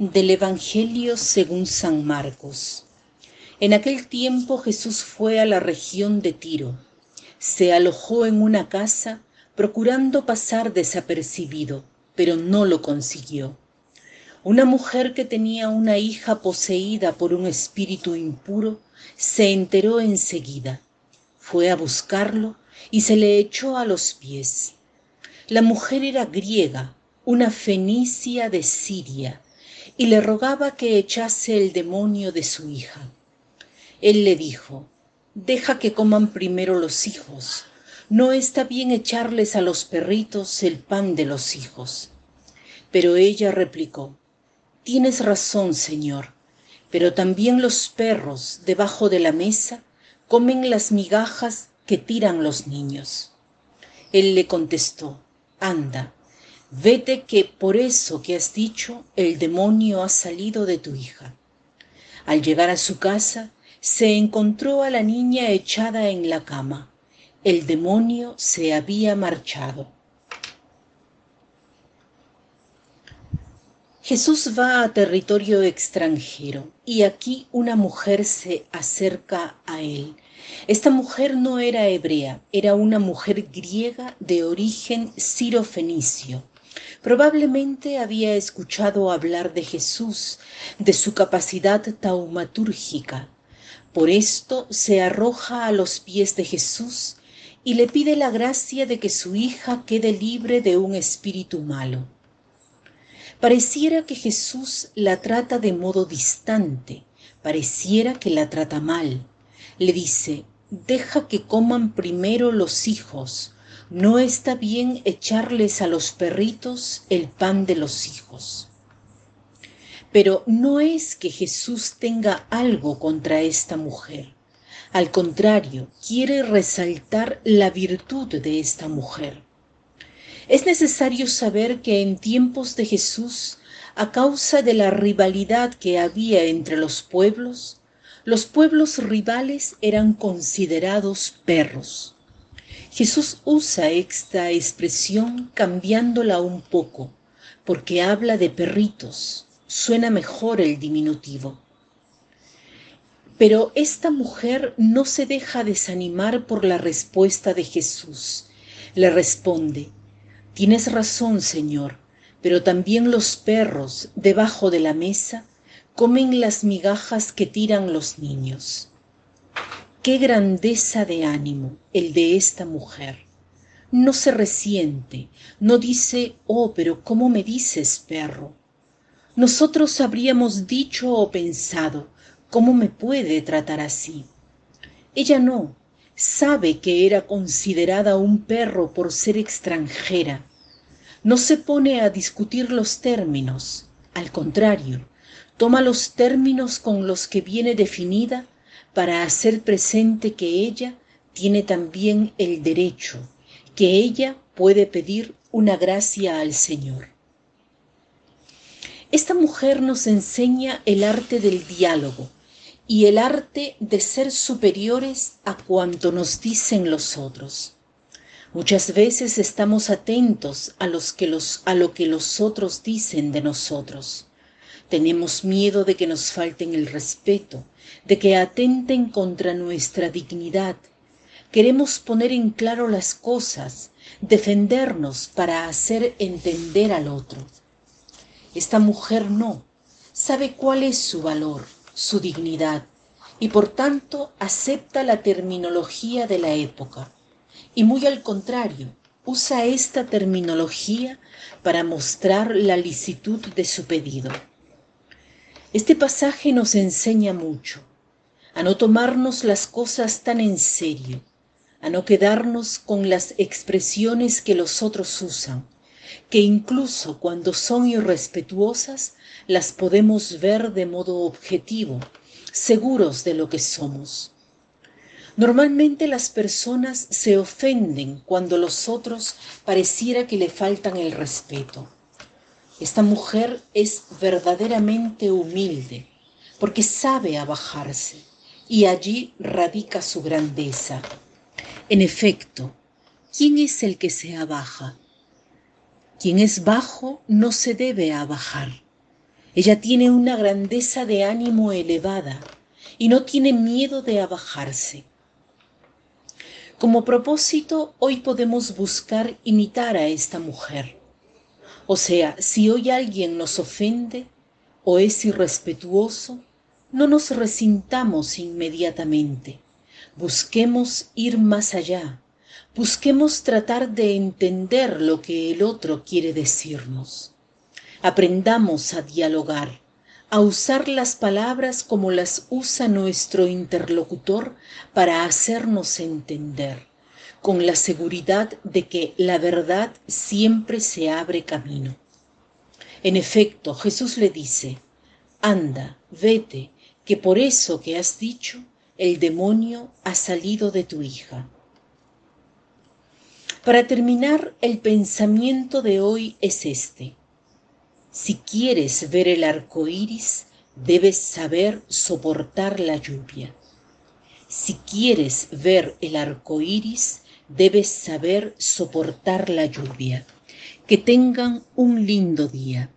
Del Evangelio según San Marcos. En aquel tiempo Jesús fue a la región de Tiro. Se alojó en una casa procurando pasar desapercibido, pero no lo consiguió. Una mujer que tenía una hija poseída por un espíritu impuro se enteró enseguida. Fue a buscarlo y se le echó a los pies. La mujer era griega, una fenicia de Siria, y le rogaba que echase el demonio de su hija. Él le dijo, deja que coman primero los hijos, no está bien echarles a los perritos el pan de los hijos. Pero ella replicó, tienes razón, Señor, pero también los perros debajo de la mesa comen las migajas que tiran los niños. Él le contestó, anda, Vete que por eso que has dicho el demonio ha salido de tu hija. Al llegar a su casa, se encontró a la niña echada en la cama. El demonio se había marchado. Jesús va a territorio extranjero y aquí una mujer se acerca a él. Esta mujer no era hebrea, era una mujer griega de origen sirofenicio. Probablemente había escuchado hablar de Jesús, de su capacidad taumatúrgica. Por esto se arroja a los pies de Jesús y le pide la gracia de que su hija quede libre de un espíritu malo. Pareciera que Jesús la trata de modo distante, pareciera que la trata mal. Le dice, deja que coman primero los hijos, no está bien echarles a los perritos el pan de los hijos. Pero no es que Jesús tenga algo contra esta mujer. Al contrario, quiere resaltar la virtud de esta mujer. Es necesario saber que en tiempos de Jesús, a causa de la rivalidad que había entre los pueblos, los pueblos rivales eran considerados perros. Jesús usa esta expresión cambiándola un poco, porque habla de perritos, suena mejor el diminutivo. Pero esta mujer no se deja desanimar por la respuesta de Jesús. Le responde, Tienes razón, Señor, pero también los perros debajo de la mesa comen las migajas que tiran los niños. Qué grandeza de ánimo el de esta mujer. No se resiente, no dice, oh, pero ¿cómo me dices, perro? Nosotros habríamos dicho o pensado, ¿cómo me puede tratar así? Ella no, sabe que era considerada un perro por ser extranjera. No se pone a discutir los términos, al contrario, toma los términos con los que viene definida para hacer presente que ella tiene también el derecho, que ella puede pedir una gracia al Señor. Esta mujer nos enseña el arte del diálogo y el arte de ser superiores a cuanto nos dicen los otros. Muchas veces estamos atentos a, a lo que los otros dicen de nosotros. Tenemos miedo de que nos falten el respeto, de que atenten contra nuestra dignidad. Queremos poner en claro las cosas, defendernos para hacer entender al otro. Esta mujer no, sabe cuál es su valor, su dignidad, y por tanto acepta la terminología de la época. Y muy al contrario, usa esta terminología para mostrar la licitud de su pedido. Este pasaje nos enseña mucho, a no tomarnos las cosas tan en serio, a no quedarnos con las expresiones que los otros usan, que incluso cuando son irrespetuosas las podemos ver de modo objetivo, seguros de lo que somos. Normalmente las personas se ofenden cuando los otros pareciera que le faltan el respeto. Esta mujer es verdaderamente humilde porque sabe abajarse y allí radica su grandeza. En efecto, ¿quién es el que se abaja? Quien es bajo no se debe abajar. Ella tiene una grandeza de ánimo elevada y no tiene miedo de abajarse. Como propósito, hoy podemos buscar imitar a esta mujer. O sea, si hoy alguien nos ofende o es irrespetuoso, no nos resintamos inmediatamente. Busquemos ir más allá. Busquemos tratar de entender lo que el otro quiere decirnos. Aprendamos a dialogar, a usar las palabras como las usa nuestro interlocutor para hacernos entender, con la seguridad de que la verdad siempre se abre camino. En efecto, Jesús le dice, anda, vete, que por eso que has dicho, el demonio ha salido de tu hija. Para terminar, el pensamiento de hoy es este. Si quieres ver el arco iris, debes saber soportar la lluvia. Si quieres ver el arco iris, debes saber soportar la lluvia. Que tengan un lindo día.